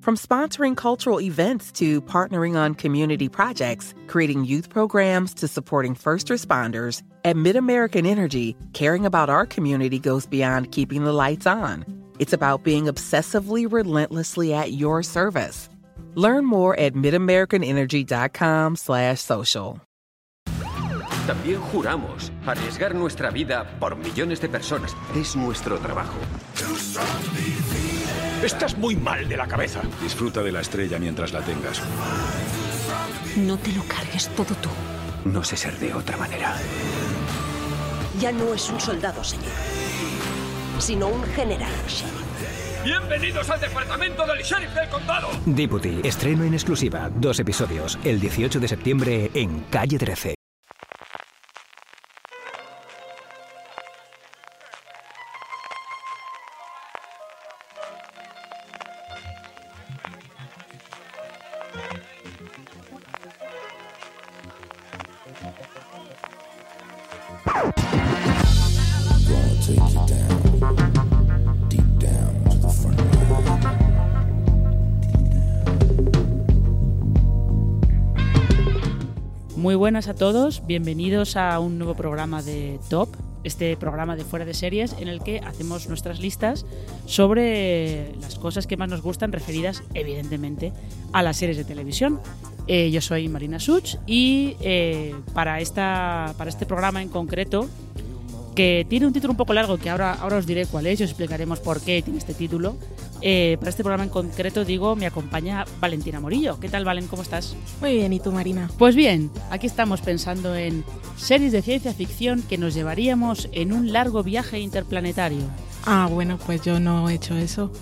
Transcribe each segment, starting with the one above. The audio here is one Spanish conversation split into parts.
From sponsoring cultural events to partnering on community projects, creating youth programs to supporting first responders, at MidAmerican Energy, caring about our community goes beyond keeping the lights on. It's about being obsessively relentlessly at your service. Learn more at midamericanenergy.com slash social. También juramos arriesgar nuestra vida por millones de personas. Es nuestro trabajo. Estás muy mal de la cabeza. Disfruta de la estrella mientras la tengas. No te lo cargues todo tú. No sé ser de otra manera. Ya no es un soldado, señor, sino un general, Bienvenidos al departamento del sheriff del condado. Deputy, estreno en exclusiva, dos episodios, el 18 de septiembre en Calle 13. Muy buenas a todos, bienvenidos a un nuevo programa de Top, este programa de fuera de series en el que hacemos nuestras listas sobre las cosas que más nos gustan referidas evidentemente a las series de televisión. Eh, yo soy Marina Such y eh, para, esta, para este programa en concreto, que tiene un título un poco largo que ahora, ahora os diré cuál es y os explicaremos por qué tiene este título, eh, para este programa en concreto, digo, me acompaña Valentina Morillo. ¿Qué tal, Valen? ¿Cómo estás? Muy bien, ¿y tú, Marina? Pues bien, aquí estamos pensando en series de ciencia ficción que nos llevaríamos en un largo viaje interplanetario. Ah, bueno, pues yo no he hecho eso.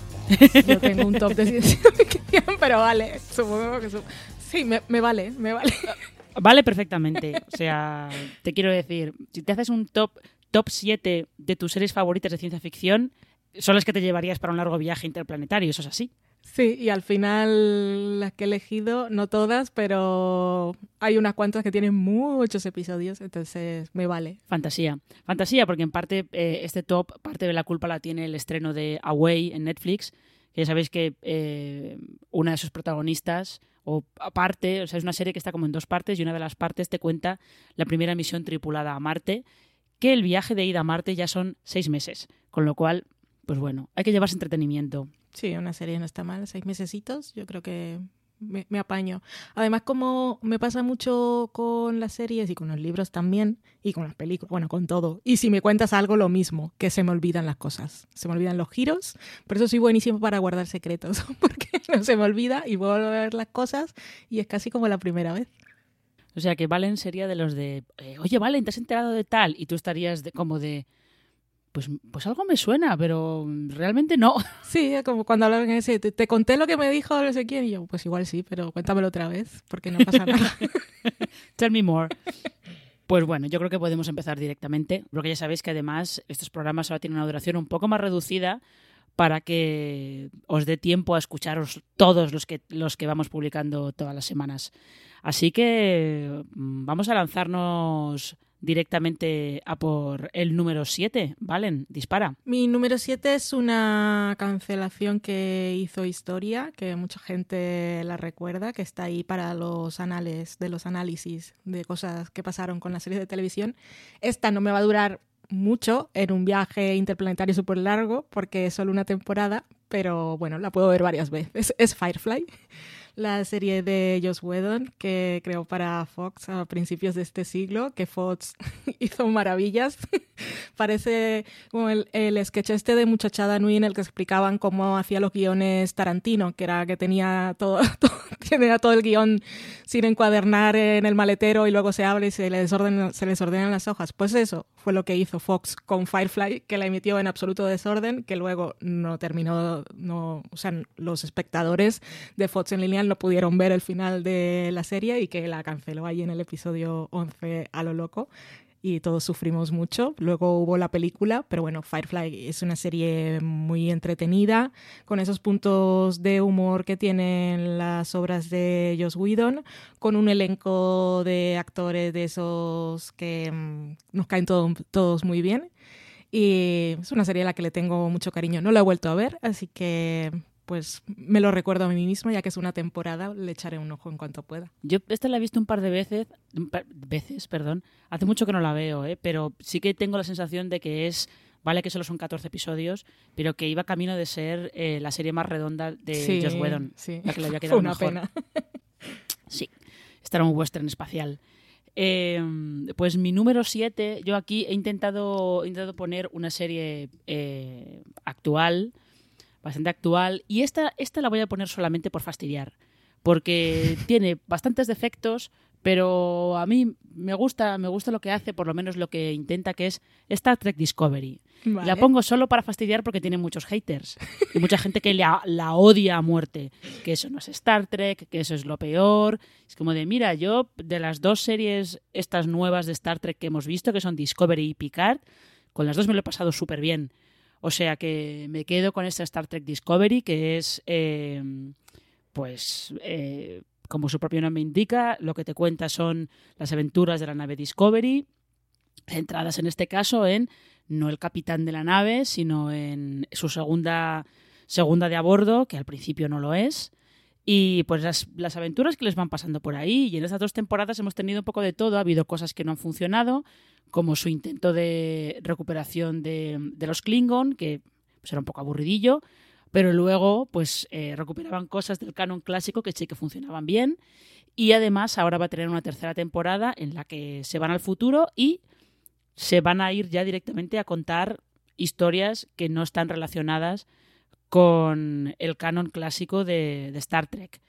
Yo tengo un top de ciencia ficción, pero vale, supongo que... Sí, me, me vale, me vale. Vale perfectamente. O sea, te quiero decir, si te haces un top top 7 de tus series favoritas de ciencia ficción, son las que te llevarías para un largo viaje interplanetario, eso es así. Sí, y al final las que he elegido, no todas, pero hay unas cuantas que tienen muchos episodios, entonces me vale. Fantasía. Fantasía, porque en parte eh, este top, parte de la culpa la tiene el estreno de Away en Netflix, ya sabéis que eh, una de sus protagonistas, o aparte, o sea, es una serie que está como en dos partes, y una de las partes te cuenta la primera misión tripulada a Marte, que el viaje de ida a Marte ya son seis meses, con lo cual pues bueno, hay que llevarse entretenimiento. Sí, una serie no está mal, seis mesecitos, yo creo que me, apaño. Además, como me pasa mucho con las series y con los libros también, y con las películas, bueno, con todo. Y si me cuentas algo, lo mismo, que se me olvidan las cosas, se me olvidan los giros, por eso soy buenísimo para guardar secretos, porque no se me olvida y vuelvo a ver las cosas y es casi como la primera vez. O sea que Valen sería de los de, eh, oye Valen, ¿te has enterado de tal? Y tú estarías de, como de, pues, pues algo me suena, pero realmente no. Sí, como cuando hablan ese, te, conté lo que me dijo no sé quién, y yo, pues igual sí, pero cuéntamelo otra vez, porque no pasa nada. Tell me more. Pues bueno, yo creo que podemos empezar directamente, porque ya sabéis que además estos programas ahora tienen una duración un poco más reducida, para que os dé tiempo a escucharos todos los que, los que vamos publicando todas las semanas. Así que mm, vamos a lanzarnos directamente a por el número 7. Valen, dispara. Mi número 7 es una cancelación que hizo historia, que mucha gente la recuerda, que está ahí para los anales, de los análisis de cosas que pasaron con la serie de televisión. Esta no me va a durar mucho en un viaje interplanetario súper largo, porque es solo una temporada, pero bueno, la puedo ver varias veces. Es Firefly la serie de Joss Whedon que creó para Fox a principios de este siglo, que Fox hizo maravillas. Parece como el, el, sketch este de Muchachada Nui en el que explicaban cómo hacía los guiones Tarantino, que era que tenía todo, todo, tenía todo el guion sin encuadernar en el maletero y luego se abre y se les, se les ordenan las hojas. Pues eso lo que hizo Fox con Firefly, que la emitió en absoluto desorden, que luego no terminó, no, o sea, los espectadores de Fox en línea no pudieron ver el final de la serie y que la canceló ahí en el episodio 11 a lo loco y todos sufrimos mucho. Luego hubo la película, pero bueno, Firefly es una serie muy entretenida, con esos puntos de humor que tienen las obras de Joss Whedon, con un elenco de actores de esos que mm, nos caen todos muy bien. Y es una serie a la que le tengo mucho cariño. No la he vuelto a ver, así que pues me lo recuerdo a mí mismo, ya que es una temporada, le echaré un ojo en cuanto pueda. Yo esta la he visto un par de veces, veces, perdón. Hace mucho que no la veo, ¿eh? pero sí que tengo la sensación de que es, vale que solo son 14 episodios, pero que iba camino de ser eh, la serie más redonda de sí, Joss Whedon. Sí, la que le había quedado una mejor. pena. sí, esta era un western espacial. Eh, pues mi número 7, yo aquí he intentado, he intentado poner una serie eh, actual, bastante actual. Y esta, esta la voy a poner solamente por fastidiar, porque tiene bastantes defectos, pero a mí me gusta, me gusta lo que hace, por lo menos lo que intenta, que es Star Trek Discovery. Vale. La pongo solo para fastidiar porque tiene muchos haters y mucha gente que la, la odia a muerte, que eso no es Star Trek, que eso es lo peor. Es como de, mira, yo de las dos series estas nuevas de Star Trek que hemos visto, que son Discovery y Picard, con las dos me lo he pasado súper bien. O sea que me quedo con esta Star Trek Discovery, que es, eh, pues, eh, como su propio nombre indica, lo que te cuenta son las aventuras de la nave Discovery, centradas en este caso en no el capitán de la nave, sino en su segunda, segunda de a bordo, que al principio no lo es. Y pues las, las, aventuras que les van pasando por ahí. Y en estas dos temporadas hemos tenido un poco de todo. Ha habido cosas que no han funcionado, como su intento de recuperación de, los Klingon, que pues, era un poco aburridillo. Pero luego, pues, eh, recuperaban cosas del canon clásico que sí que funcionaban bien. Y además, ahora va a tener una tercera temporada en la que se van al futuro y se van a ir ya directamente a contar historias que no están relacionadas con el canon clásico de, de, Star Trek.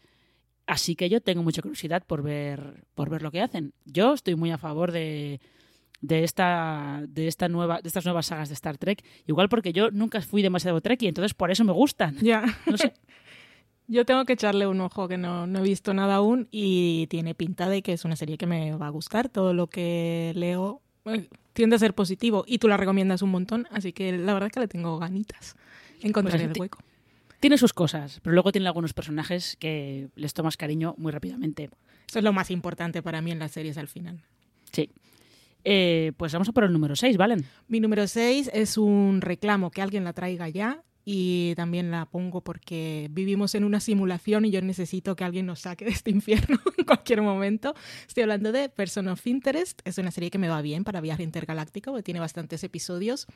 Así que yo tengo mucha curiosidad por ver, por ver lo que hacen. Yo estoy muy a favor de, de, esta, de, esta nueva, de estas nuevas sagas de Star Trek. Igual porque yo nunca fui demasiado Trek y entonces por eso me gustan. Ya. No sé. Yo tengo que echarle un ojo que no, no, he visto nada aún y tiene pinta de que es una serie que me va a gustar. Todo lo que leo eh, tiende a ser positivo y tú la recomiendas un montón, así que la verdad es que le tengo ganitas. Encontraré Pues el hueco. Tiene sus cosas, pero luego tiene algunos personajes que les tomas cariño muy rápidamente. Eso es lo más importante para mí en las series al final. Sí. Eh, pues vamos a por el número 6, ¿valen? Mi número 6 es un reclamo que alguien la traiga ya y también la pongo porque vivimos en una simulación y yo necesito que alguien nos saque de este infierno en cualquier momento. Estoy hablando de Person of Interest, es una serie que me va bien para viaje intergaláctico, porque tiene bastantes episodios.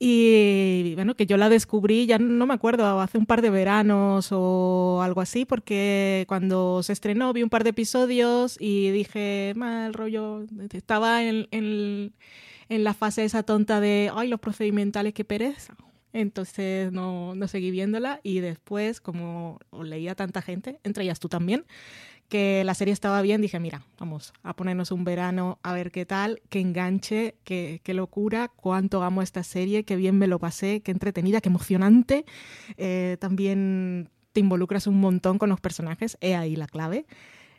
Y bueno, que yo la descubrí, ya no me acuerdo, hace un par de veranos o algo así, porque cuando se estrenó vi un par de episodios y dije, mal rollo, estaba en, en, en la fase esa tonta de, ay, los procedimentales, qué pereza. Entonces no, no seguí viéndola y después, como leía tanta gente, entre ellas tú también, que la serie estaba bien, dije, mira, vamos a ponernos un verano a ver qué tal, qué enganche, qué, qué locura, cuánto amo esta serie, qué bien me lo pasé, qué entretenida, qué emocionante. Eh, también te involucras un montón con los personajes, he ahí la clave.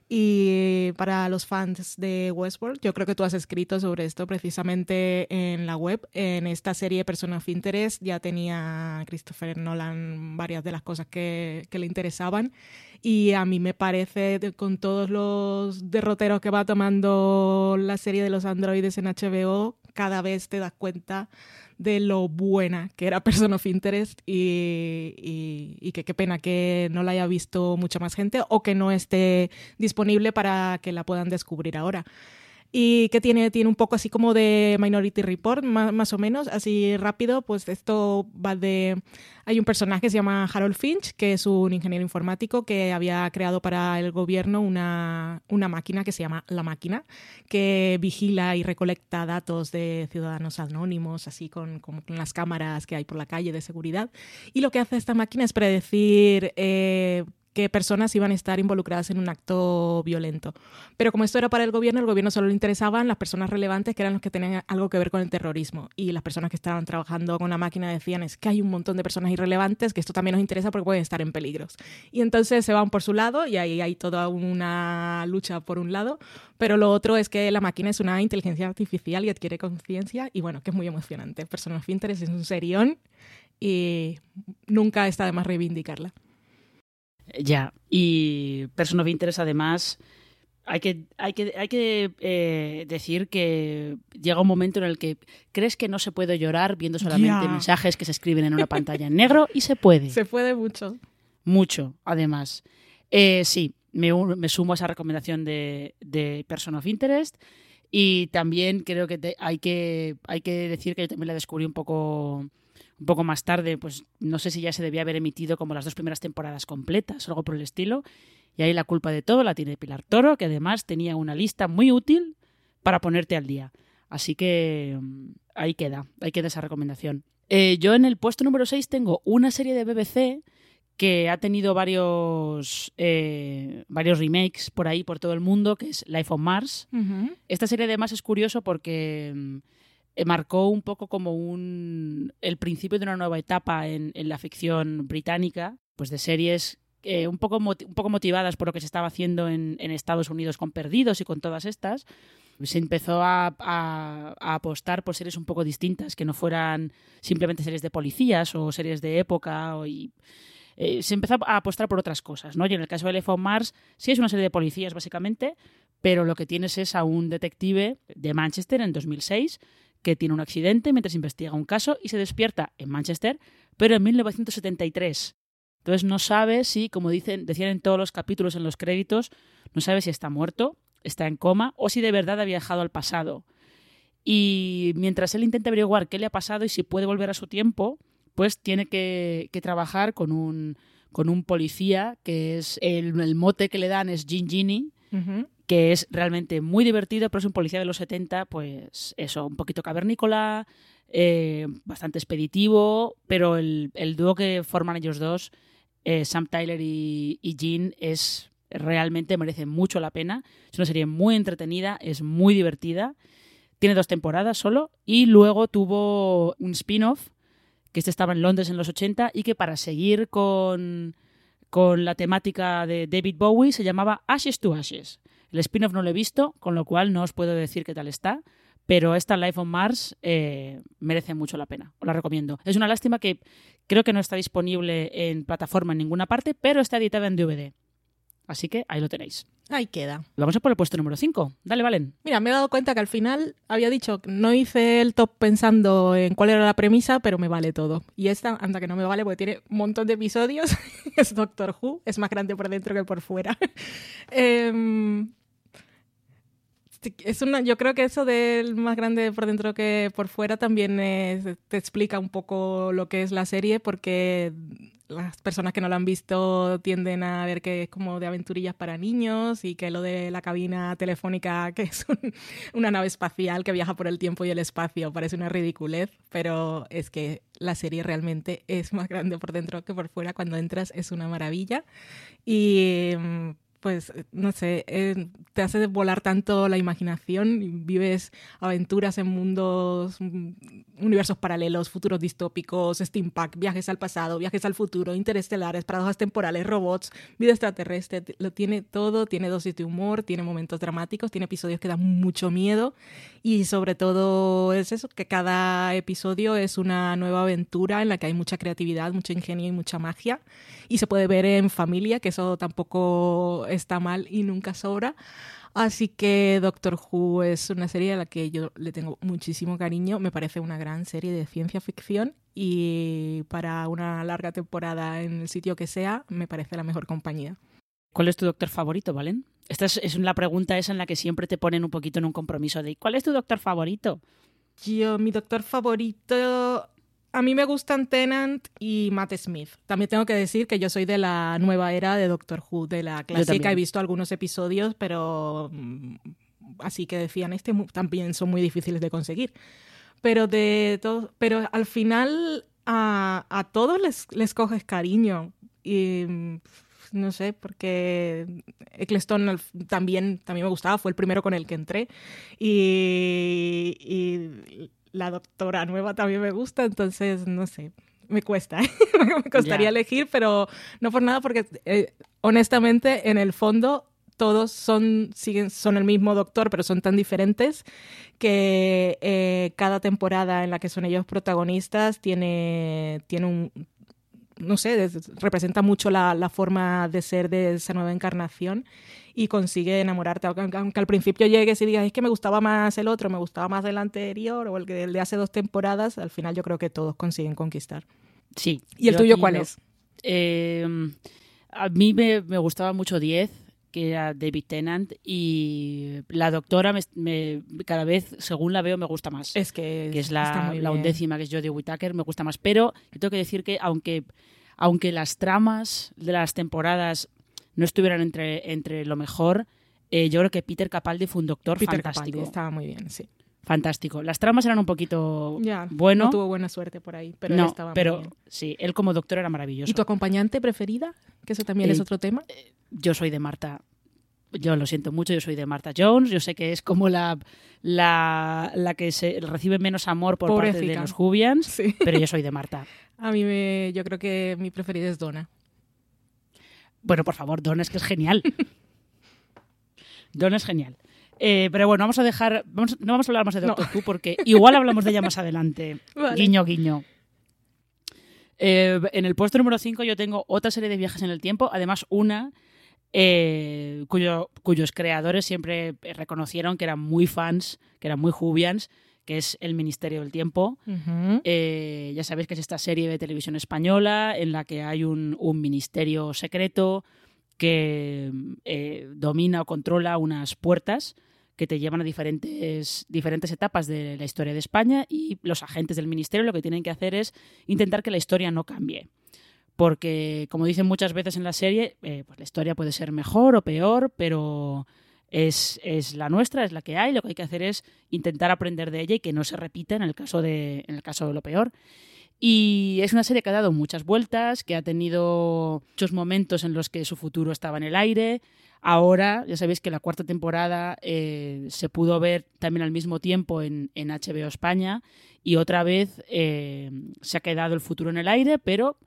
Y para los fans de Westworld, yo creo que tú has escrito sobre esto precisamente en la web. En esta serie Persona of Interest ya tenía Christopher Nolan varias de las cosas que, que le interesaban. Y a mí me parece, con todos los derroteros que va tomando la serie de los androides en HBO, cada vez te das cuenta de lo buena que era Person of Interest y, y, que qué pena que no la haya visto mucha más gente o que no esté disponible para que la puedan descubrir ahora y que tiene, tiene un poco así como de Minority Report, más, o menos, así rápido, pues esto va de... Hay un personaje que se llama Harold Finch, que es un ingeniero informático que había creado para el gobierno una, una máquina que se llama La Máquina, que vigila y recolecta datos de ciudadanos anónimos, así con, con las cámaras que hay por la calle de seguridad. Y lo que hace esta máquina es predecir... Eh, qué personas iban a estar involucradas en un acto violento. Pero como esto era para el gobierno, el gobierno solo le interesaban las personas relevantes que eran los que tenían algo que ver con el terrorismo. Y las personas que estaban trabajando con la máquina decían es que hay un montón de personas irrelevantes que esto también nos interesa porque pueden estar en peligros. Y entonces se van por su lado y ahí hay toda una lucha por un lado. Pero lo otro es que la máquina es una inteligencia artificial y adquiere conciencia y bueno, que es muy emocionante. Personas of Interest es un serión y nunca está de más reivindicarla. Ya, y Person of Interest además hay que, hay que, hay que eh, decir que llega un momento en el que crees que no se puede llorar viendo solamente mensajes que se escriben en una pantalla en negro y se puede. Se puede mucho. Mucho, además. Eh, sí, me, me, sumo a esa recomendación de, de Person of Interest y también creo que hay, que hay que decir que yo también la descubrí un poco un poco más tarde, pues no sé si ya se debía haber emitido como las dos primeras temporadas completas o algo por el estilo. Y ahí la culpa de todo la tiene Pilar Toro, que además tenía una lista muy útil para ponerte al día. Así que mm, ahí queda, ahí queda esa recomendación. Eh, yo en el puesto número 6 tengo una serie de BBC que ha tenido varios, eh, varios remakes por ahí, por todo el mundo, que es Life on Mars. Esta serie además es curioso porque mm, eh, marcó un poco como un, el principio de una nueva etapa en, la ficción británica, pues de series eh, un, poco un poco motivadas por lo que se estaba haciendo en, Estados Unidos con Perdidos y con todas estas. Se empezó a, apostar por series un poco distintas, que no fueran simplemente series de policías o series de época. O, y, eh, se empezó a apostar por otras cosas, ¿no? Y en el caso de Elephant Mars, sí es una serie de policías, básicamente, pero lo que tienes es a un detective de Manchester en 2006 que tiene un accidente mientras investiga un caso y se despierta en Manchester, pero en 1973. Entonces no sabe si, como dicen, decían en todos los capítulos en los créditos, no sabe si está muerto, está en coma o si de verdad ha viajado al pasado. Y mientras él intenta averiguar qué le ha pasado y si puede volver a su tiempo, pues tiene que, trabajar con un, con un policía que es el, mote que le dan es Gin que es realmente muy divertido, pero es un policía de los 70, pues eso, un poquito cavernícola, eh, bastante expeditivo, pero el, dúo que forman ellos dos, eh, Sam Tyler y, y Jean, es realmente merece mucho la pena. Es una serie muy entretenida, es muy divertida. Tiene dos temporadas solo y luego tuvo un spin-off que este estaba en Londres en los 80 y que para seguir con, con la temática de David Bowie se llamaba Ashes to Ashes. El spin-off no lo he visto, con lo cual no os puedo decir qué tal está, pero esta Life on Mars eh, merece mucho la pena, os la recomiendo. Es una lástima que creo que no está disponible en plataforma en ninguna parte, pero está editada en DVD. Así que ahí lo tenéis. Ahí queda. Vamos a por el puesto número 5. Dale, Valen. Mira, me he dado cuenta que al final había dicho que no hice el top pensando en cuál era la premisa, pero me vale todo. Y esta, anda que no me vale porque tiene un montón de episodios. es Doctor Who. Es más grande por dentro que por fuera. eh, es una, yo creo que eso del más grande por dentro que por fuera también te explica un poco lo que es la serie, porque las personas que no la han visto tienden a ver que es como de aventurillas para niños y que lo de la cabina telefónica, que es una nave espacial que viaja por el tiempo y el espacio, parece una ridiculez, pero es que la serie realmente es más grande por dentro que por fuera. Cuando entras es una maravilla. Y pues, no sé, eh, te hace volar tanto la imaginación, vives aventuras en mundos, mm, universos paralelos, futuros distópicos, steampunk, viajes al pasado, viajes al futuro, interestelares, paradojas temporales, robots, vida extraterrestre, lo tiene todo, tiene dosis de humor, tiene momentos dramáticos, tiene episodios que dan mucho miedo y sobre todo es eso, que cada episodio es una nueva aventura en la que hay mucha creatividad, mucho ingenio y mucha magia y se puede ver en familia, que eso tampoco está mal y nunca sobra. Así que Doctor Who es una serie a la que yo le tengo muchísimo cariño. Me parece una gran serie de ciencia ficción y para una larga temporada en el sitio que sea, me parece la mejor compañía. ¿Cuál es tu doctor favorito, Valen? Esta es, es la pregunta esa en la que siempre te ponen un poquito en un compromiso de ¿cuál es tu doctor favorito? Yo, mi doctor favorito a mí me gustan Tennant y Matt Smith. También tengo que decir que yo soy de la nueva era de Doctor Who, de la clásica. He visto algunos episodios, pero mm, así que decían, este también son muy difíciles de conseguir. Pero de todo, pero al final a, todos les, les coges cariño. Y mm, no sé, porque Eccleston también, también me gustaba, fue el primero con el que entré. Y, y la doctora nueva también me gusta, entonces no sé, me cuesta, me costaría elegir, pero no por nada, porque eh, honestamente en el fondo todos son, siguen, son el mismo doctor, pero son tan diferentes que eh, cada temporada en la que son ellos protagonistas tiene, tiene un, no sé, representa mucho la, la, forma de ser de esa nueva encarnación y consigue enamorarte. Aunque, al principio llegues y digas, es que me gustaba más el otro, me gustaba más el anterior o el, el de hace dos temporadas, al final yo creo que todos consiguen conquistar. Sí. ¿Y el tuyo cuál es? Em, a mí me, gustaba mucho 10, que era David Tennant, y la doctora me, cada vez, según la veo, me gusta más. Es que, es la, la undécima, que es Jodie Whittaker, me gusta más. Pero tengo que decir que aunque, aunque las tramas de las temporadas no estuvieran entre, entre lo mejor, eh, yo creo que Peter Capaldi fue un doctor Peter fantástico. Capaldi estaba muy bien, sí. Fantástico. Las tramas eran un poquito bueno. No tuvo buena suerte por ahí, pero no, estaba pero muy bien. sí, él como doctor era maravilloso. ¿Y tu acompañante preferida? Que eso también es eh, otro tema. Eh, yo soy de Marta. Yo lo siento mucho, yo soy de Marta Jones. Yo sé que es como la, la, la que se recibe menos amor por parte de los Jubians, pero yo soy de Marta. A mí me, yo creo que mi preferida es Donna. Bueno, por favor, Don es que es genial. Don es genial. Eh, pero bueno, vamos a dejar. no vamos a hablar más de Doctor Who porque igual hablamos de ella más adelante. Guiño, guiño. Eh, en el puesto número 5 yo tengo otra serie de viajes en el tiempo, además una eh, cuyo, cuyos creadores siempre reconocieron que eran muy fans, que eran muy jubians, que es El Ministerio del Tiempo. Eh, ya sabéis que es esta serie de televisión española en la que hay un, ministerio secreto que eh, domina o controla unas puertas que te llevan a diferentes, diferentes etapas de la historia de España y los agentes del ministerio lo que tienen que hacer es intentar que la historia no cambie. Porque, como dicen muchas veces en la serie, eh, pues la historia puede ser mejor o peor, pero es, la nuestra, es la que hay, lo que hay que hacer es intentar aprender de ella y que no se repita en el caso de, en el caso de lo peor. Y es una serie que ha dado muchas vueltas, que ha tenido muchos momentos en los que su futuro estaba en el aire. Ahora, ya sabéis que la cuarta temporada eh, se pudo ver también al mismo tiempo en, HBO España y otra vez eh, se ha quedado el futuro en el aire, pero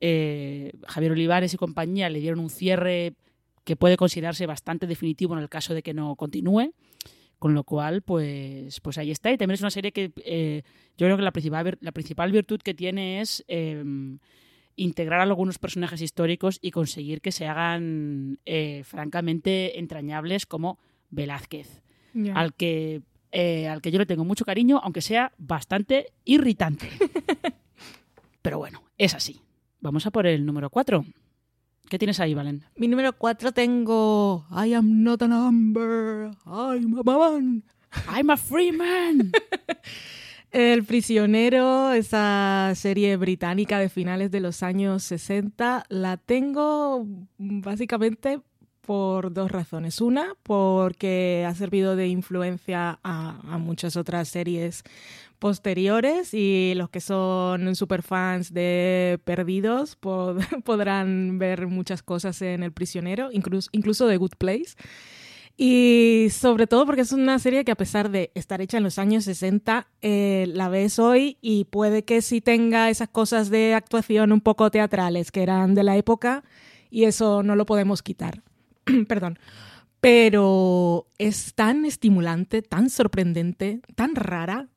eh, Javier Olivares y compañía le dieron un cierre que puede considerarse bastante definitivo en el caso de que no continúe. Con lo cual, pues, pues ahí está. Y también es una serie que eh, yo creo que la principal, la principal virtud que tiene es em, integrar a algunos personajes históricos y conseguir que se hagan eh, francamente entrañables como Velázquez, al, que, al que yo le tengo mucho cariño, aunque sea bastante irritante. Pero bueno, es así. Vamos a por el número 4. ¿Qué tienes ahí, Valen? Mi número 4 tengo I am not a number, I'm a man. I'm a free man. El prisionero, esa serie británica de finales de los años 60, la tengo básicamente por dos razones. Una, porque ha servido de influencia a, a muchas otras series posteriores y los que son superfans de Perdidos podrán ver muchas cosas en El prisionero, incluso, incluso de Good Place. Y sobre todo porque es una serie que a pesar de estar hecha en los años 60, eh, la ves hoy y puede que sí tenga esas cosas de actuación un poco teatrales que eran de la época y eso no lo podemos quitar. Perdón. Pero es tan estimulante, tan sorprendente, tan rara,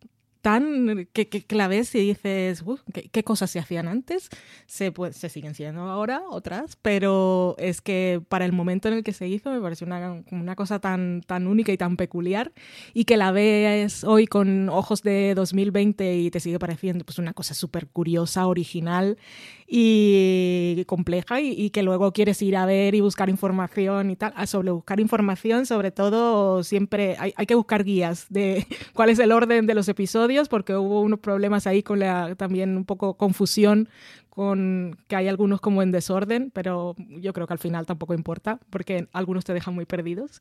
tan que, que, la ves y dices, ¿qué, cosas se hacían antes? Se, pues, se siguen siendo ahora otras, pero es que para el momento en el que se hizo me pareció una, una cosa tan, tan única y tan peculiar y que la ves hoy con ojos de 2020 y te sigue pareciendo pues una cosa súper curiosa, original y compleja y, que luego quieres ir a ver y buscar información y tal. Sobre buscar información, sobre todo siempre hay, hay que buscar guías de cuál es el orden de los episodios porque hubo unos problemas ahí con la también un poco confusión con que hay algunos como en desorden, pero yo creo que al final tampoco importa porque algunos te dejan muy perdidos.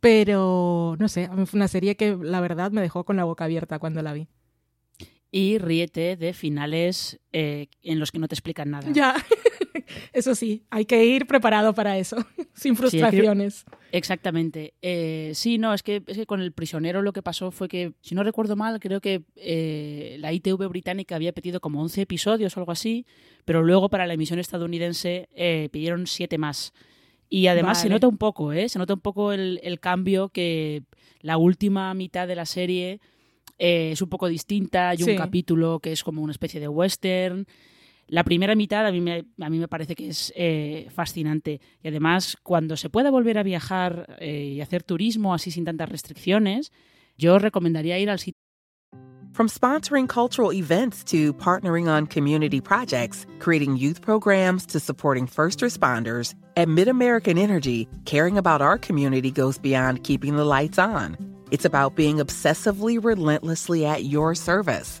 Pero no sé, fue una serie que la verdad me dejó con la boca abierta cuando la vi. Y ríete de finales eh, en los que no te explican nada. Ya. Eso sí, hay que ir preparado para eso, sin frustraciones. exactamente. Eh, sí, no, es que, es que con el prisionero lo que pasó fue que, si no recuerdo mal, creo que eh, la ITV británica había pedido como 11 episodios o algo así, pero luego para la emisión estadounidense eh, pidieron 7 más. Y además se nota un poco, ¿eh? Se nota un poco el, el cambio que la última mitad de la serie es un poco distinta. Hay un capítulo que es como una especie de western. La primera mitad a mí me, a mí parece que es eh, fascinante. Y además, cuando se pueda volver a viajar eh, y hacer turismo así sin tantas restricciones, yo recomendaría ir al sitio. From sponsoring cultural events to partnering on community projects, creating youth programs to supporting first responders, at MidAmerican Energy, caring about our community goes beyond keeping the lights on. It's about being obsessively relentlessly at your service.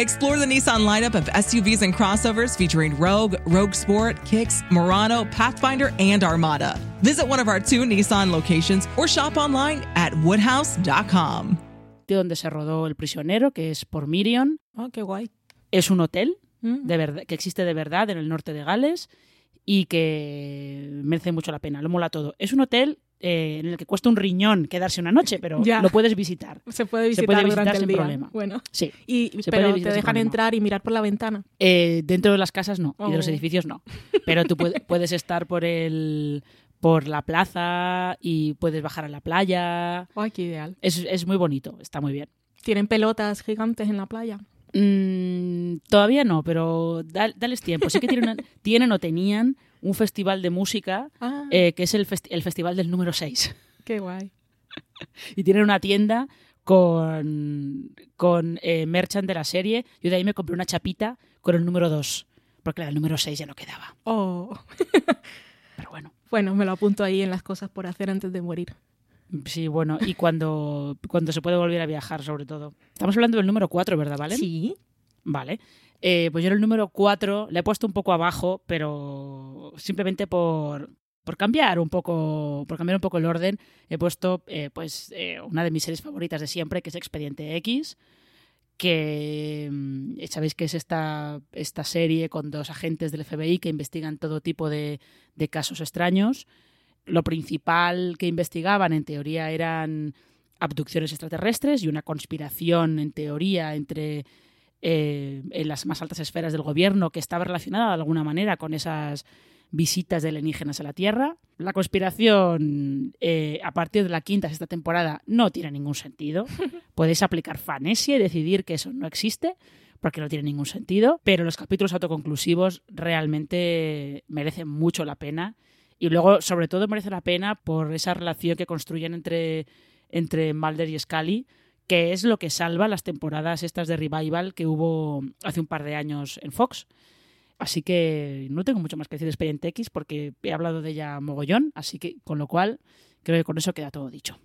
Explore the Nissan lineup of SUVs and crossovers featuring Rogue, Rogue Sport, Kicks, Murano, Pathfinder, and Armada. Visit one of our two Nissan locations or shop online at woodhouse.com. De Donde se rodó El Prisionero, que es por Miriam. Oh, qué guay. Es un hotel mm. de verdad, que existe de verdad en el norte de Gales y que merece mucho la pena, lo mola todo. Es un hotel eh, en el que cuesta un riñón quedarse una noche, pero lo puedes visitar. Se puede visitar, durante el día. problema. Bueno. Sí. Y, pero te dejan entrar y mirar por la ventana. Eh, dentro de las casas no, y de los Oh. edificios no. Pero tú puedes, estar por el por la plaza y puedes bajar a la playa. Ay, qué ideal. Es, es muy bonito, está muy bien. ¿Tienen pelotas gigantes en la playa? Mm, todavía no, pero da- dales tiempo. Sí que tienen, tienen o tenían un festival de música Ah. eh, que es el, festi- el festival del número 6. Qué guay. Y tienen una tienda con, con eh, merchant de la serie. Yo de ahí me compré una chapita con el número 2, porque la del número 6 ya no quedaba. Oh. Pero bueno. Bueno, me lo apunto ahí en las cosas por hacer antes de morir. Sí, bueno, y cuando, cuando se puede volver a viajar, sobre todo. Estamos hablando del número 4, ¿verdad, Vale? Sí. Vale. Eh, pues yo en el número 4 le he puesto un poco abajo, pero simplemente por, por cambiar un poco, por cambiar un poco el orden, he puesto eh, pues eh, una de mis series favoritas de siempre, que es Expediente X, que mm, sabéis que es esta, esta serie con dos agentes del FBI que investigan todo tipo de, de casos extraños. Lo principal que investigaban, en teoría, eran abducciones extraterrestres y una conspiración, en teoría, entre eh, en las más altas esferas del gobierno que estaba relacionada de alguna manera con esas visitas de alienígenas a la Tierra. La conspiración eh, a partir de la quinta sexta temporada no tiene ningún sentido. Podéis aplicar fanesia y decidir que eso no existe porque no tiene ningún sentido, pero los capítulos autoconclusivos realmente merecen mucho la pena y luego sobre todo merece la pena por esa relación que construyen entre, entre Mulder y Scully que es lo que salva las temporadas estas de revival que hubo hace un par de años en Fox. Así que no tengo mucho más que decir de Expediente X porque he hablado de ella mogollón, así que con lo cual creo que con eso queda todo dicho.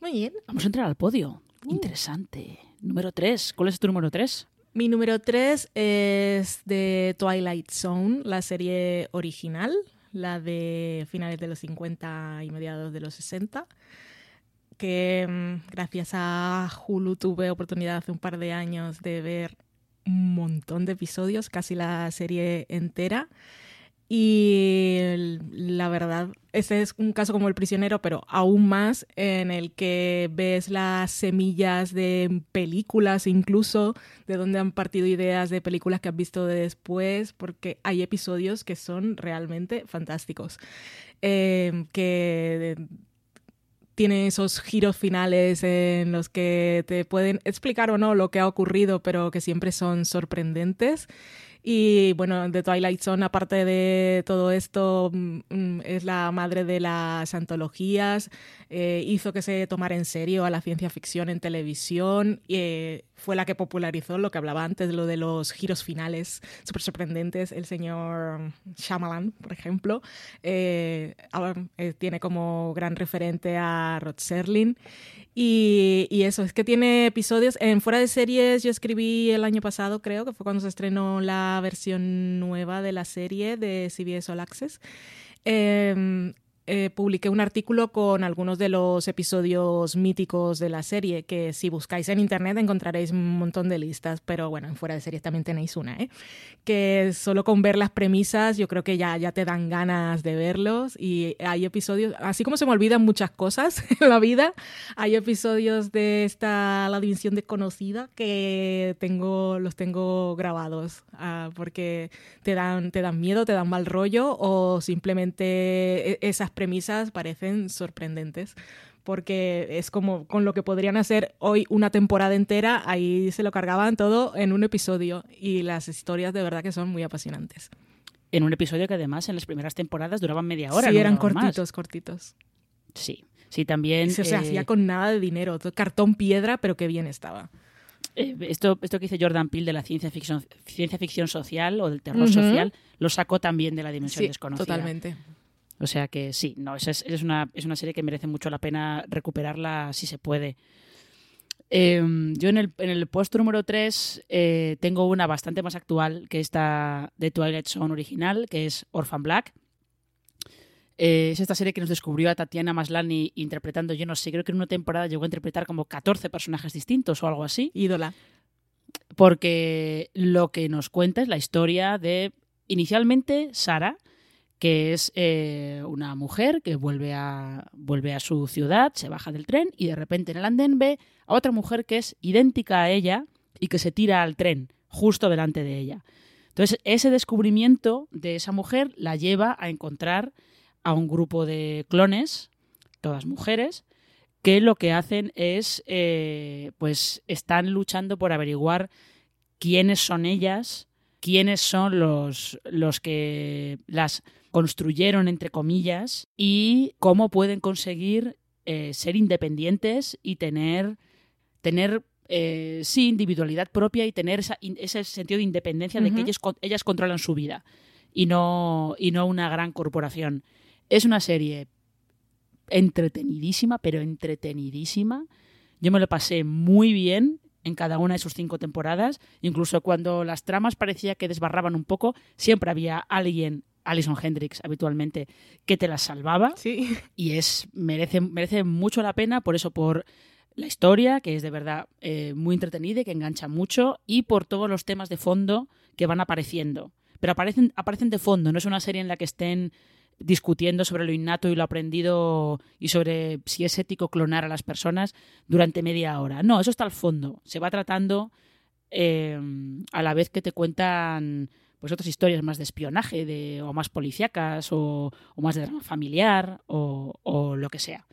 Muy bien. Vamos a entrar al podio. Uh. Interesante. Número 3. ¿Cuál es tu número 3? Mi número 3 es de Twilight Zone, la serie original, la de finales de los 50 y mediados de los 60 que mm, gracias a Hulu tuve oportunidad hace un par de años de ver un montón de episodios, casi la serie entera. Y la verdad, ese es un caso como El prisionero, pero aún más en el que ves las semillas de películas, incluso de donde han partido ideas de películas que has visto después, porque hay episodios que son realmente fantásticos. Eh, que tiene esos giros finales en los que te pueden explicar o no lo que ha ocurrido, pero que siempre son sorprendentes. Y bueno, The Twilight Zone, aparte de todo esto, mm, mm, es la madre de las antologías, eh, hizo que se tomara en serio a la ciencia ficción en televisión, eh, fue la que popularizó lo que hablaba antes, lo de los giros finales súper sorprendentes. El señor Shyamalan, por ejemplo, eh, tiene como gran referente a Rod Serling. Y, eso, es que tiene episodios. En Fuera de Series yo escribí el año pasado, creo, que fue cuando se estrenó la versión nueva de la serie de CBS All Access. Eh, eh, publiqué un artículo con algunos de los episodios míticos de la serie, que si buscáis en internet encontraréis un montón de listas, pero bueno, en fuera de series también tenéis una, ¿eh? que solo con ver las premisas yo creo que ya, ya te dan ganas de verlos y hay episodios, así como se me olvidan muchas cosas en la vida, hay episodios de esta La División Desconocida que tengo, los tengo grabados uh, porque te dan, te dan miedo, te dan mal rollo o simplemente e-, esas premisas parecen sorprendentes porque es como con lo que podrían hacer hoy una temporada entera, ahí se lo cargaban todo en un episodio y las historias de verdad que son muy apasionantes. En un episodio que además en las primeras temporadas duraban media hora. Sí, eran cortitos, cortitos. Sí, sí, también... Se, hacía con nada de dinero, cartón piedra, pero qué bien estaba. Eh, esto, esto que dice Jordan Peele de la ciencia ficción, ciencia ficción social o del terror social, lo sacó también de la dimensión sí, desconocida. Totalmente. O sea que sí, no, es, es, una, es una serie que merece mucho la pena recuperarla si se puede. Eh, yo en el, en el post número 3 eh, tengo una bastante más actual que esta de Twilight Zone original, que es Orphan Black. Eh, es esta serie que nos descubrió a Tatiana Maslany interpretando, yo no sé, creo que en una temporada llegó a interpretar como 14 personajes distintos o algo así. Ídola. Porque lo que nos cuenta es la historia de, inicialmente, Sara, que es eh, una mujer que vuelve a, vuelve a su ciudad, se baja del tren y de repente en el andén ve a otra mujer que es idéntica a ella y que se tira al tren justo delante de ella. Entonces, ese descubrimiento de esa mujer la lleva a encontrar a un grupo de clones, todas mujeres, que lo que hacen es, eh, pues, están luchando por averiguar quiénes son ellas, quiénes son los, los que las construyeron, entre comillas, y cómo pueden conseguir eh, ser independientes y tener, tener eh, sí, individualidad propia y tener esa, ese sentido de independencia de que ellas, ellas controlan su vida y no, y no una gran corporación. Es una serie entretenidísima, pero entretenidísima. Yo me lo pasé muy bien en cada una de sus cinco temporadas. Incluso cuando las tramas parecía que desbarraban un poco, siempre había alguien, Alison Hendricks habitualmente, que te las salvaba. Sí. Y es, merece, merece mucho la pena, por eso, por la historia, que es de verdad eh, muy entretenida y que engancha mucho, y por todos los temas de fondo que van apareciendo. Pero aparecen, aparecen de fondo, no es una serie en la que estén discutiendo sobre lo innato y lo aprendido y sobre si es ético clonar a las personas durante media hora. No, eso está al fondo. Se va tratando eh, a la vez que te cuentan pues otras historias más de espionaje de, o más policíacas o, o más de drama familiar o, o, lo que sea.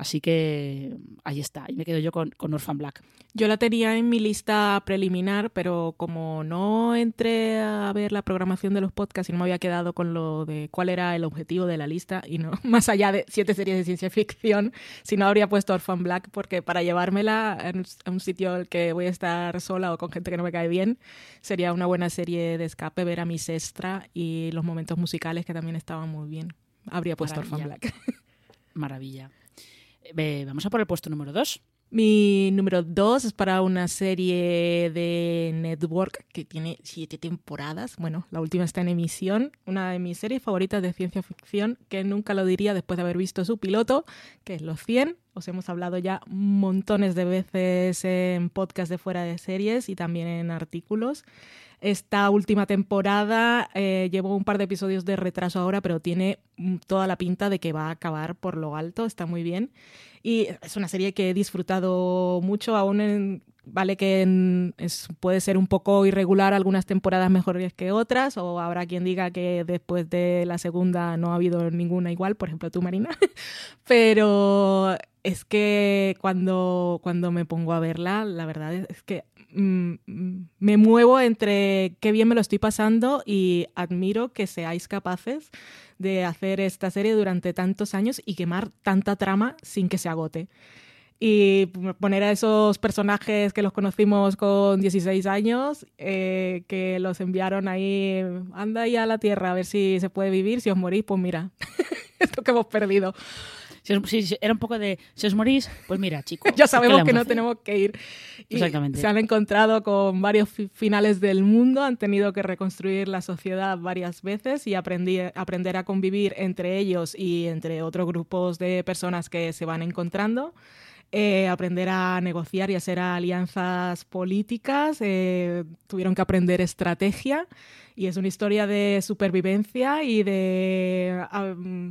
Así que ahí está, y me quedo yo con, con Orphan Black. Yo la tenía en mi lista preliminar, pero como no entré a ver la programación de los podcasts y no me había quedado con lo de cuál era el objetivo de la lista, y no más allá de siete series de ciencia ficción, si no habría puesto Orphan Black, porque para llevármela a un sitio al que voy a estar sola o con gente que no me cae bien, sería una buena serie de escape ver a mi sestra y los momentos musicales que también estaban muy bien. Habría puesto Orphan Black. Maravilla vamos a por el puesto número 2. Mi número 2 es para una serie de Network que tiene siete temporadas. Bueno, la última está en emisión. Una de mis series favoritas de ciencia ficción, que nunca lo diría después de haber visto su piloto, que es Los 100. Os hemos hablado ya montones de veces en podcast de fuera de series y también en artículos. Esta última temporada eh, llevo un par de episodios de retraso ahora, pero tiene mm, toda la pinta de que va a acabar por lo alto, está muy bien. Y es una serie que he disfrutado mucho, aún vale que puede ser un poco irregular algunas temporadas mejores que otras, o habrá quien diga que después de la segunda no ha habido ninguna igual, por ejemplo tú, Marina. Pero es que cuando, cuando me pongo a verla, la verdad es que Mm, me muevo entre qué bien me lo estoy pasando y admiro que seáis capaces de hacer esta serie durante tantos años y quemar tanta trama sin que se agote. Y poner a esos personajes que los conocimos con 16 años, eh, que los enviaron ahí, anda ahí a la Tierra a ver si se puede vivir, si os morís, pues mira, esto que hemos perdido. Si, era un poco de, si os morís, pues mira, chicos. ya sabemos que no tenemos que ir. Exactamente. Se han encontrado con varios finales del mundo, han tenido que reconstruir la sociedad varias veces y aprender a convivir entre ellos y entre otros grupos de personas que se van encontrando. Eh, aprender a negociar y hacer alianzas políticas, eh, tuvieron que aprender estrategia y es una historia de supervivencia y de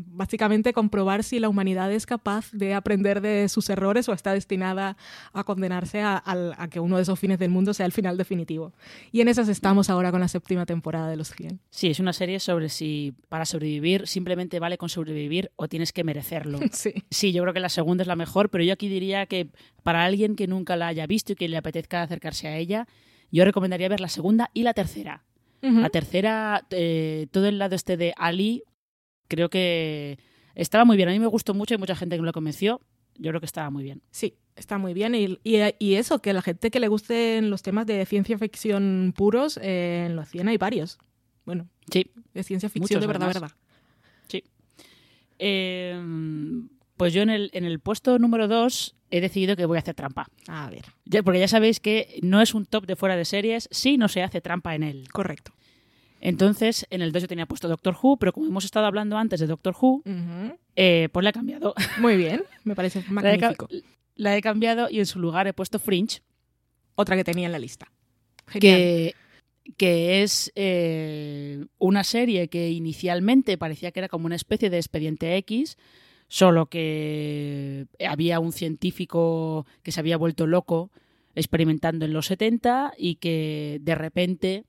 básicamente comprobar si la humanidad es capaz de aprender de sus errores o está destinada a condenarse a, que uno de esos fines del mundo sea el final definitivo. Y en esas estamos ahora con la séptima temporada de Los 100. Sí, es una serie sobre si para sobrevivir simplemente vale con sobrevivir o tienes que merecerlo. Sí. Sí, yo creo que la segunda es la mejor, pero yo aquí diría que para alguien que nunca la haya visto y que le apetezca acercarse a ella, yo recomendaría ver la segunda y la tercera. La tercera, eh, todo el lado este de Ali, creo que estaba muy bien. A mí me gustó mucho, hay mucha gente que me lo convenció. Yo creo que estaba muy bien. Sí, está muy bien. Y, y, eso, que la gente que le gusten los temas de ciencia ficción puros, eh, en los 100 hay varios. Bueno, sí. de ciencia ficción de verdad, verdad. Sí. Eh, pues yo en el, en el puesto número 2 he decidido que voy a hacer trampa. A ver. porque ya sabéis que no es un top de fuera de series si no se hace trampa en él. Correcto. Entonces, en el 2 yo tenía puesto Doctor Who, pero como hemos estado hablando antes de Doctor Who, eh, pues la he cambiado. Muy bien, me parece magnífico. La he, cambiado y en su lugar he puesto Fringe. Otra que tenía en la lista. Que, que es eh, una serie que inicialmente parecía que era como una especie de expediente X, solo que había un científico que se había vuelto loco experimentando en los 70 y que de repente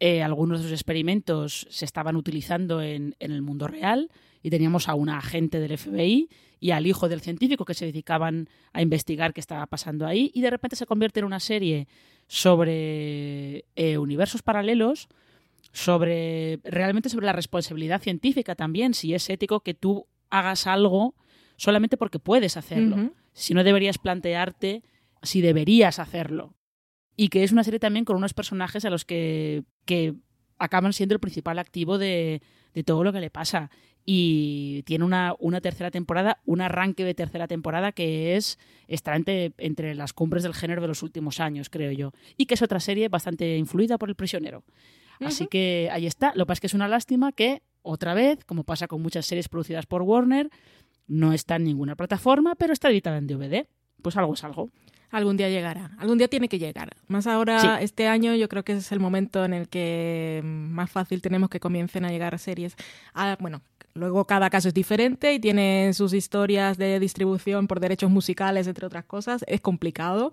eh, algunos de sus experimentos se estaban utilizando en, el mundo real y teníamos a una agente del FBI y al hijo del científico que se dedicaban a investigar qué estaba pasando ahí y de repente se convierte en una serie sobre eh, universos paralelos sobre realmente sobre la responsabilidad científica también si es ético que tú hagas algo solamente porque puedes hacerlo. Si no deberías plantearte si deberías hacerlo. Y que es una serie también con unos personajes a los que, que acaban siendo el principal activo de, de, todo lo que le pasa. Y tiene una, una, tercera temporada, un arranque de tercera temporada que es está entre, entre las cumbres del género de los últimos años, creo yo. Y que es otra serie bastante influida por El prisionero. Así que ahí está. Lo que pasa es que es una lástima que otra vez, como pasa con muchas series producidas por Warner, no está en ninguna plataforma, pero está editada en DVD. Pues algo es algo. Algún día llegará, algún día tiene que llegar. Más ahora, este año, yo creo que es el momento en el que más fácil tenemos que comiencen a llegar series. Ah, bueno, luego cada caso es diferente y tiene sus historias de distribución por derechos musicales, entre otras cosas. Es complicado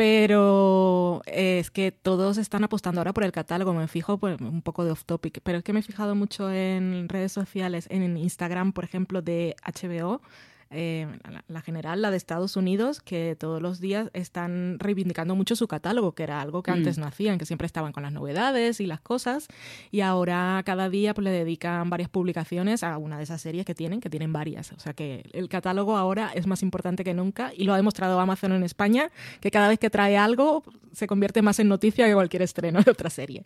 pero es que todos están apostando ahora por el catálogo. Me fijo pues, un poco de off topic, pero es que me he fijado mucho en redes sociales, en Instagram, por ejemplo, de HBO. Eh, la, general, la de Estados Unidos, que todos los días están reivindicando mucho su catálogo, que era algo que antes Mm. no hacían, que siempre estaban con las novedades y las cosas, y ahora cada día pues, le dedican varias publicaciones a una de esas series que tienen, que tienen varias. O sea que el catálogo ahora es más importante que nunca y lo ha demostrado Amazon en España, que cada vez que trae algo se convierte más en noticia que cualquier estreno de otra serie.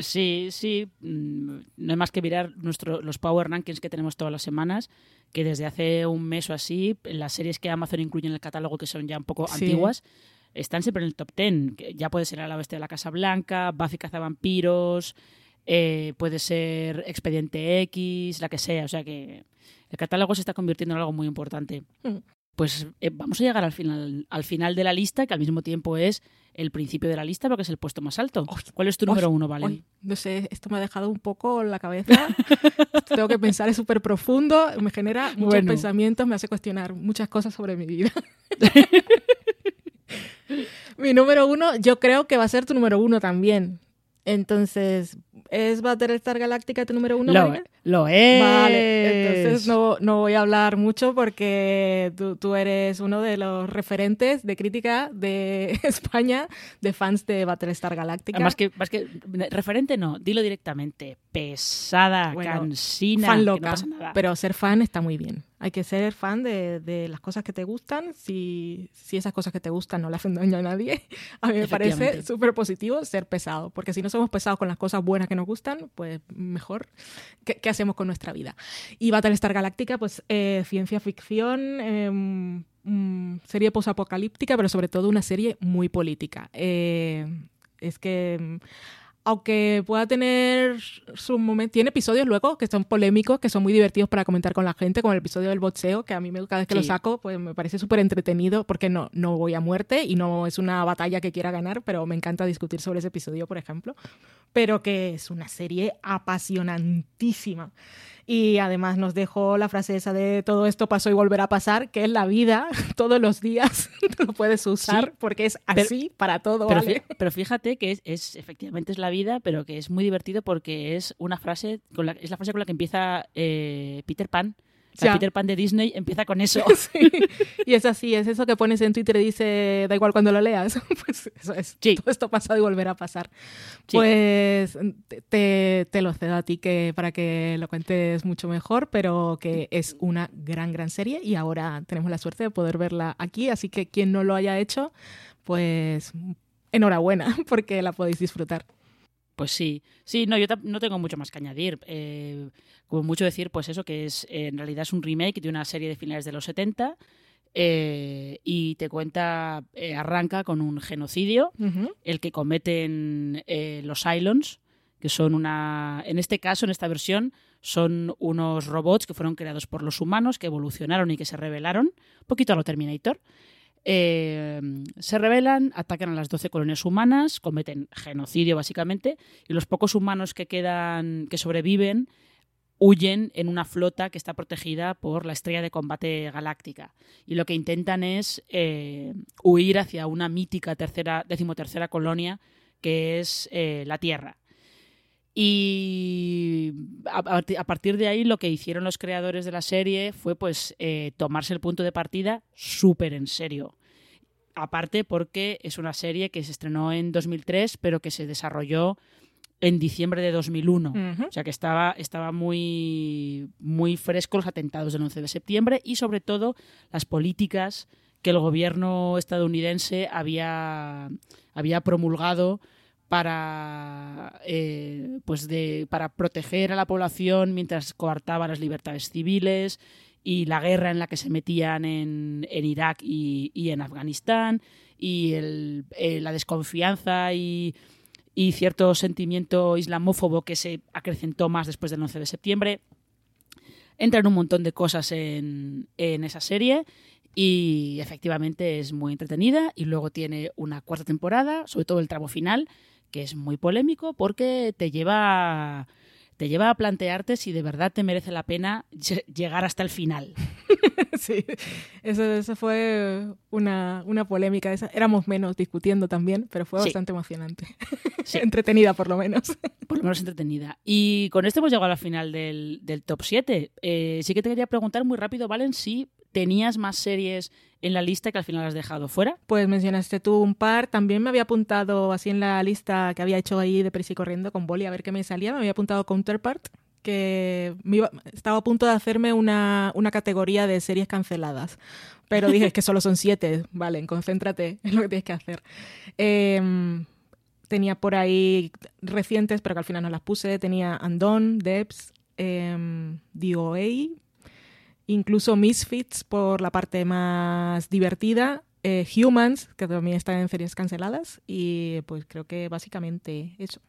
Sí, sí. mm, No hay más que mirar nuestro, los Power Rankings que tenemos todas las semanas, que desde hace un mes o así, las series que Amazon incluye en el catálogo, que son ya un poco Sí. antiguas, están siempre en el top 10. que Ya puede ser A la Bestia de la Casa Blanca, Buffy Cazavampiros, eh, puede ser Expediente X, la que sea. O sea que el catálogo se está convirtiendo en algo muy importante. Pues eh, vamos a llegar al final, al final de la lista, que al mismo tiempo es el principio de la lista, porque es el puesto más alto. ¿Cuál es tu número uno, Valen? no sé, esto me ha dejado un poco en la cabeza. Tengo que pensar, es súper profundo, me genera muchos Bueno. pensamientos, me hace cuestionar muchas cosas sobre mi vida. mi número uno, yo creo que va a ser tu número uno también. Entonces, ¿es Battlestar Galactica tu número uno? Lo, Marina? lo es. Vale, entonces no, no voy a hablar mucho porque tú, tú eres uno de los referentes de crítica de España, de fans de Battlestar Galactica. Más que, más que referente no, dilo directamente. Pesada, Bueno, cansina, fan no loca, pasa nada. pero ser fan está muy bien. Hay que ser fan de, de las cosas que te gustan. Si, si esas cosas que te gustan no le hacen daño a nadie, a mí me parece súper positivo ser pesado. Porque si no somos pesados con las cosas buenas que nos gustan, pues mejor. ¿Qué, qué hacemos con nuestra vida? Y Battlestar Galáctica, pues eh, ciencia ficción. mm, serie posapocalíptica, pero sobre todo una serie muy política. Eh, es que aunque pueda tener su momento, tiene episodios luego que son polémicos, que son muy divertidos para comentar con la gente, como el episodio del boxeo, que a mí me- cada vez que lo saco, pues me parece súper entretenido, porque no, no voy a muerte y no es una batalla que quiera ganar, pero me encanta discutir sobre ese episodio, por ejemplo. Pero que es una serie apasionantísima. Y además nos dejó la frase esa de todo esto pasó y volverá a pasar, que es la vida, todos los días lo puedes usar, Sí, porque es pero- así para todo. Pero, ¿vale? fí- pero fíjate que es, es- efectivamente es la vida, pero que es muy divertido porque es una frase, con la, es la frase con la que empieza eh, Peter Pan. Ya. Peter Pan de Disney empieza con eso. Sí, y es así, es eso que pones en Twitter y dice, da igual cuando lo leas. Pues eso es, todo esto pasado y volverá a pasar. Sí. Pues te, te lo cedo a ti que, para que lo cuentes mucho mejor, pero que es una gran, gran serie y ahora tenemos la suerte de poder verla aquí, así que quien no lo haya hecho, pues enhorabuena, porque la podéis disfrutar. Pues sí, sí, no, yo no tengo mucho más que añadir. Eh, como mucho decir, pues eso, que es eh, en realidad es un remake de una serie de finales de los 70 eh, y te cuenta, eh, arranca con un genocidio, el que cometen eh, los Cylons, que son una, en este caso, en esta versión, son unos robots que fueron creados por los humanos, que evolucionaron y que se rebelaron, un poquito a lo Terminator. Eh, se rebelan, atacan a las 12 colonias humanas, cometen genocidio básicamente, y los pocos humanos que quedan, que sobreviven, huyen en una flota que está protegida por la estrella de combate galáctica. Y lo que intentan es eh, huir hacia una mítica tercera, decimotercera colonia que es eh, la Tierra. Y a, partir de ahí lo que hicieron los creadores de la serie fue pues eh, tomarse el punto de partida súper en serio. Aparte porque es una serie que se estrenó en 2003 pero que se desarrolló en diciembre de 2001. Ujú. O sea que estaba, estaba muy, muy fresco los atentados del 11 de septiembre y sobre todo las políticas que el gobierno estadounidense había, había promulgado para, eh, pues de, para proteger a la población mientras coartaba las libertades civiles y la guerra en la que se metían en, en Irak y, y en Afganistán y el- eh, la desconfianza y, y cierto sentimiento islamófobo que se acrecentó más después del 11 de septiembre. Entran un montón de cosas en, en esa serie y efectivamente es muy entretenida y luego tiene una cuarta temporada, sobre todo el tramo final, que es muy polémico porque te lleva te lleva a plantearte si de verdad te merece la pena lle- llegar hasta el final. sí, eso, eso fue una, una polémica. Esa. Éramos menos discutiendo también, pero fue Sí. bastante emocionante. Entretenida, por lo menos. Por lo menos entretenida. Y con esto hemos llegado al final del, del top 7. Eh, sí que te quería preguntar muy rápido, Valen, si ¿tenías más series en la lista que al final has dejado fuera? Pues mencionaste tú un par. También me había apuntado así en la lista que había hecho ahí de Prisa y Corriendo con Boli a ver qué me salía. Me había apuntado Counterpart, que estaba a punto de hacerme una, una categoría de series canceladas. Pero dije que solo son siete. Vale, concéntrate en lo que tienes que hacer. Em, tenía por ahí recientes, pero que al final no las puse. Tenía Andon, Debs, em, DOA, incluso Misfits por la parte más divertida, eh, Humans, que también están en series canceladas, y pues creo que básicamente eso.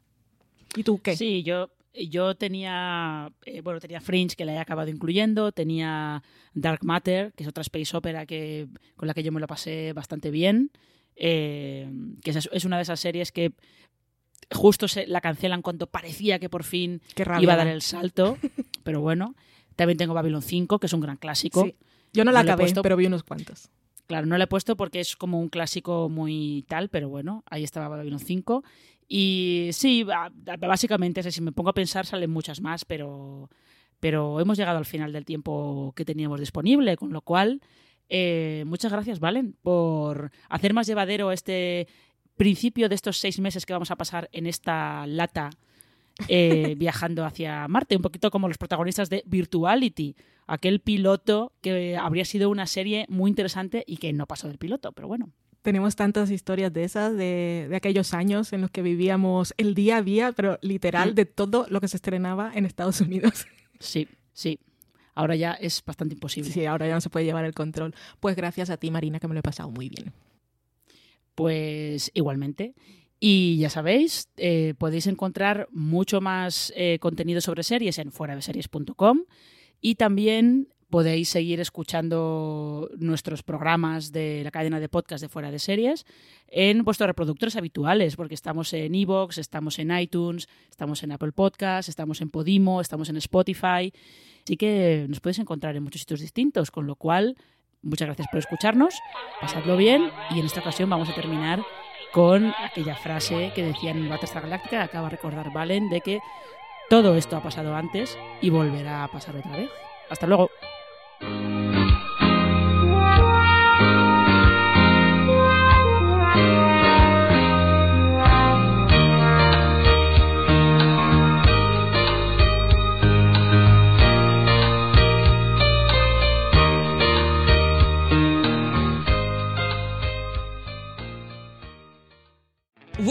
¿Y tú qué? Sí, yo, yo tenía, eh, bueno, tenía Fringe que la he acabado incluyendo, tenía Dark Matter, que es otra space opera que, con la que yo me lo pasé bastante bien, eh, que es, es una de esas series que justo se la cancelan cuando parecía que por fin iba a dar da. el salto, pero bueno. También tengo Babylon 5, que es un gran clásico. Sí. Yo no la he acabé, puesto- pero vi unos cuantos. Claro, no la he puesto porque es como un clásico muy tal, pero bueno, ahí estaba Babylon 5. Y sí, básicamente, es así, si me pongo a pensar, salen muchas más, pero, pero hemos llegado al final del tiempo que teníamos disponible, con lo cual, eh, muchas gracias, Valen, por hacer más llevadero este principio de estos seis meses que vamos a pasar en esta lata eh, viajando hacia Marte, un poquito como los protagonistas de Virtuality, aquel piloto que habría sido una serie muy interesante y que no pasó del piloto, pero bueno. Tenemos tantas historias de esas, de, de aquellos años en los que vivíamos el día a día, pero literal Mm. de todo lo que se estrenaba en Estados Unidos. Sí, sí. Ahora ya es bastante imposible. Sí, ahora ya no se puede llevar el control. Pues gracias a ti, Marina, que me lo he pasado muy bien. Pues igualmente. Y ya sabéis, eh, podéis encontrar mucho más eh, contenido sobre series en fueradeseries.com y también podéis seguir escuchando nuestros programas de la cadena de podcast de Fuera de Series en vuestros reproductores habituales, porque estamos en Evox, estamos en iTunes, estamos en Apple Podcasts, estamos en Podimo, estamos en Spotify. Así que nos podéis encontrar en muchos sitios distintos, con lo cual, muchas gracias por escucharnos, pasadlo bien y en esta ocasión vamos a terminar con aquella frase que decía en Battlestar Galáctica, que acaba de recordar Valen, de que todo esto ha pasado antes y volverá a pasar otra vez. Hasta luego.